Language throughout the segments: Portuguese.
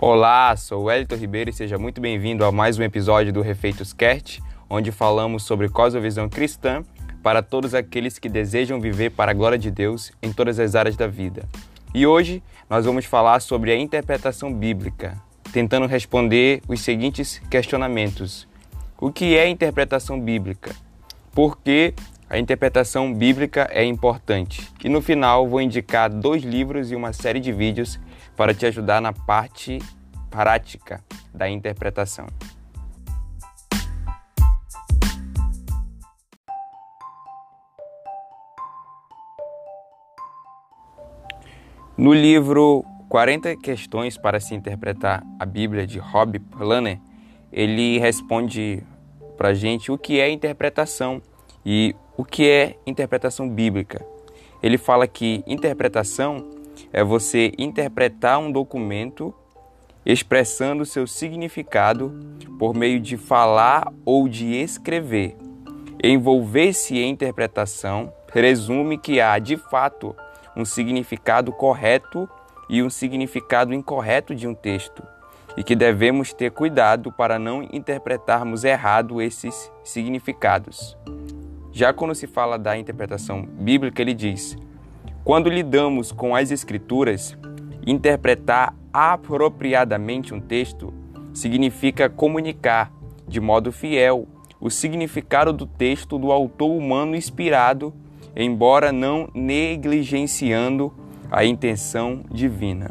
Olá, sou o Elton Ribeiro e seja muito bem-vindo a mais um episódio do Refeitos Cast, onde falamos sobre cosmovisão cristã para todos aqueles que desejam viver para a glória de Deus em todas as áreas da vida. E hoje nós vamos falar sobre a interpretação bíblica, tentando responder os seguintes questionamentos: O que é interpretação bíblica? Por que a interpretação bíblica é importante? E no final vou indicar dois livros e uma série de vídeos para te ajudar na parte prática da interpretação. No livro 40 questões para se interpretar a Bíblia de Rob Planner, ele responde para gente o que é interpretação e o que é interpretação bíblica. Ele fala que interpretação é você interpretar um documento expressando seu significado por meio de falar ou de escrever. Envolver-se em interpretação presume que há, de fato, um significado correto e um significado incorreto de um texto, e que devemos ter cuidado para não interpretarmos errado esses significados. Já quando se fala da interpretação bíblica, ele diz: quando lidamos com as Escrituras, interpretar apropriadamente um texto significa comunicar de modo fiel o significado do texto do autor humano inspirado, embora não negligenciando a intenção divina.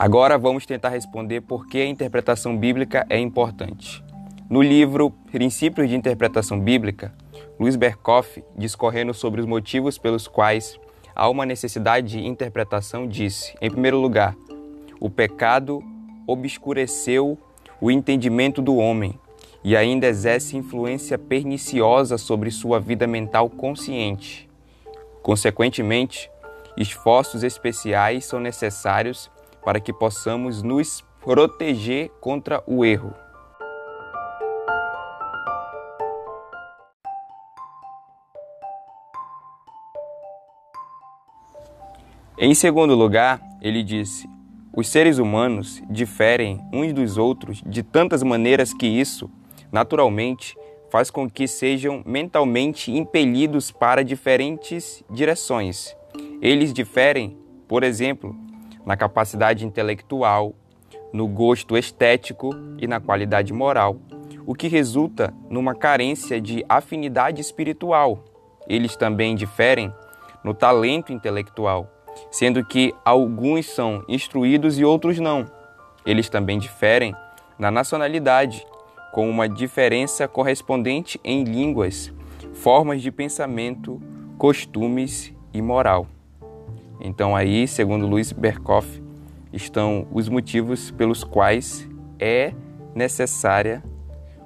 Agora vamos tentar responder por que a interpretação bíblica é importante. No livro Princípios de Interpretação Bíblica, Luiz Berkoff, discorrendo sobre os motivos pelos quais há uma necessidade de interpretação, disse: em primeiro lugar, o pecado obscureceu o entendimento do homem e ainda exerce influência perniciosa sobre sua vida mental consciente. Consequentemente, esforços especiais são necessários para que possamos nos proteger contra o erro. Em segundo lugar, ele disse: os seres humanos diferem uns dos outros de tantas maneiras que isso, naturalmente, faz com que sejam mentalmente impelidos para diferentes direções. Eles diferem, por exemplo, na capacidade intelectual, no gosto estético e na qualidade moral, o que resulta numa carência de afinidade espiritual. Eles também diferem no talento intelectual, sendo que alguns são instruídos e outros não. Eles também diferem na nacionalidade, com uma diferença correspondente em línguas, formas de pensamento, costumes e moral. Então aí, segundo Luiz Berkoff, estão os motivos pelos quais é necessária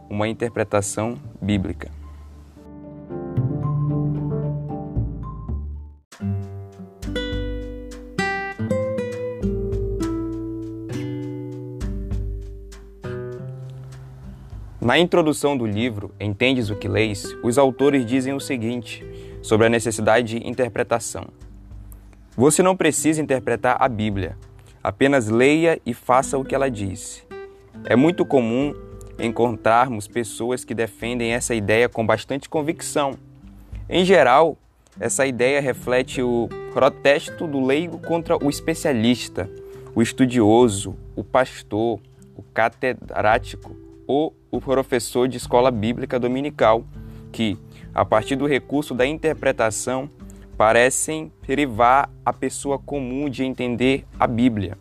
uma interpretação bíblica. Na introdução do livro Entendes o que leis, os autores dizem o seguinte sobre a necessidade de interpretação. Você não precisa interpretar a Bíblia, apenas leia e faça o que ela diz. É muito comum encontrarmos pessoas que defendem essa ideia com bastante convicção. Em geral, essa ideia reflete o protesto do leigo contra o especialista, o estudioso, o pastor, o catedrático ou o professor de escola bíblica dominical, que, a partir do recurso da interpretação, parecem privar a pessoa comum de entender a Bíblia.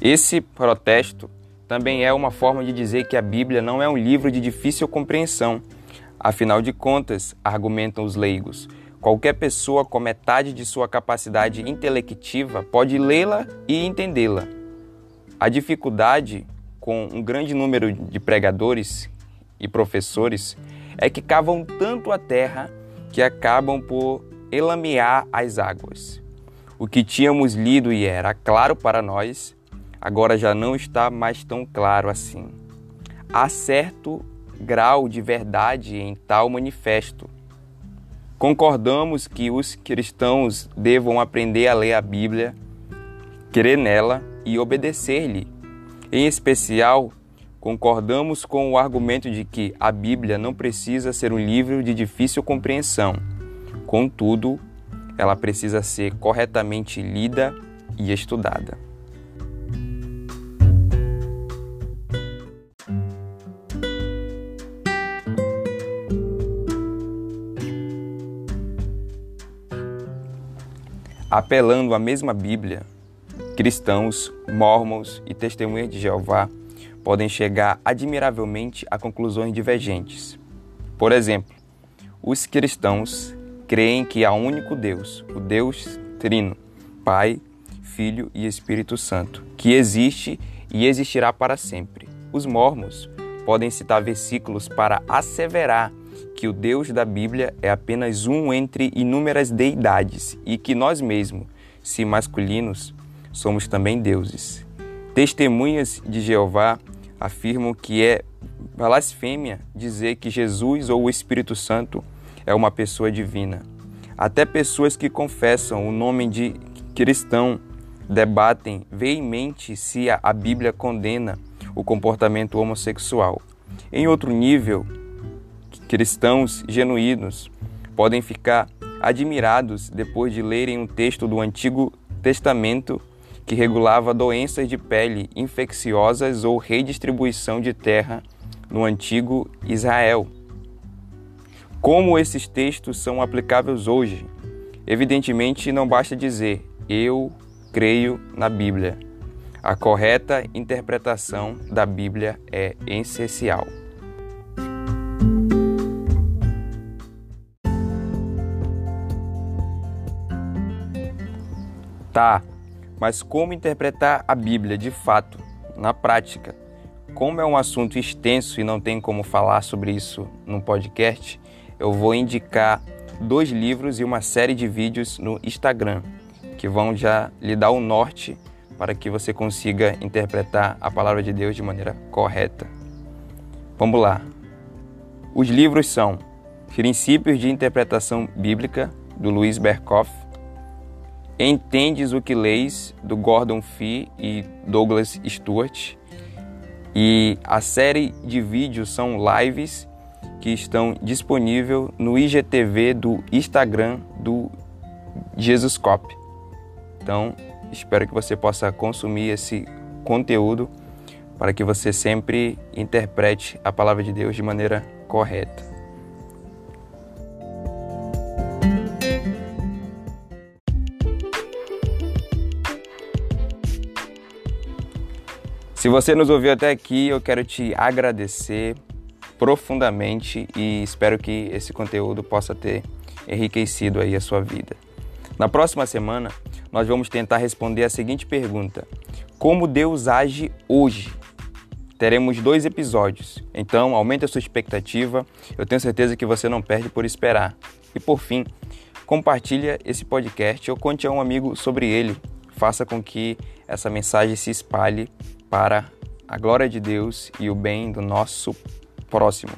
Esse protesto também é uma forma de dizer que a Bíblia não é um livro de difícil compreensão. Afinal de contas, argumentam os leigos, Qualquer pessoa com metade de sua capacidade intelectiva pode lê-la e entendê-la. A dificuldade com um grande número de pregadores e professores é que cavam tanto a terra que acabam por elamear as águas. O que tínhamos lido e era claro para nós, agora já não está mais tão claro assim. Há certo grau de verdade em tal manifesto. Concordamos que os cristãos devam aprender a ler a Bíblia, crer nela e obedecer-lhe. Em especial, concordamos com o argumento de que a Bíblia não precisa ser um livro de difícil compreensão. Contudo, ela precisa ser corretamente lida e estudada. Apelando à mesma Bíblia, cristãos, mormons e testemunhas de Jeová podem chegar admiravelmente a conclusões divergentes. Por exemplo, os cristãos creem que há um único Deus, o Deus Trino, Pai, Filho e Espírito Santo, que existe e existirá para sempre. Os mormons podem citar versículos para asseverar que o Deus da Bíblia é apenas um entre inúmeras deidades e que nós mesmos, se masculinos, somos também deuses. Testemunhas de Jeová afirmam que é blasfêmia dizer que Jesus ou o Espírito Santo é uma pessoa divina. Até pessoas que confessam o nome de cristão debatem veemente se a Bíblia condena o comportamento homossexual. Em outro nível, cristãos genuínos podem ficar admirados depois de lerem um texto do Antigo Testamento que regulava doenças de pele infecciosas ou redistribuição de terra no antigo Israel. Como esses textos são aplicáveis hoje? Evidentemente, não basta dizer eu creio na Bíblia. A correta interpretação da Bíblia é essencial. Tá, mas como interpretar a Bíblia de fato, na prática? Como é um assunto extenso e não tem como falar sobre isso num podcast, eu vou indicar dois livros e uma série de vídeos no Instagram que vão já lhe dar o norte para que você consiga interpretar a palavra de Deus de maneira correta. Vamos lá. Os livros são Princípios de Interpretação Bíblica, do Luiz Berkoff, Entendes o que leis, do Gordon Fee e Douglas Stewart. E a série de vídeos são lives que estão disponíveis no IGTV do Instagram do Jesuscop. Então, espero que você possa consumir esse conteúdo para que você sempre interprete a palavra de Deus de maneira correta. Se você nos ouviu até aqui, eu quero te agradecer profundamente e espero que esse conteúdo possa ter enriquecido aí a sua vida. Na próxima semana, nós vamos tentar responder a seguinte pergunta: Como Deus age hoje? Teremos dois episódios, então aumente a sua expectativa. Eu tenho certeza que você não perde por esperar. E por fim, compartilhe esse podcast ou conte a um amigo sobre ele. Faça com que essa mensagem se espalhe para a glória de Deus e o bem do nosso próximo.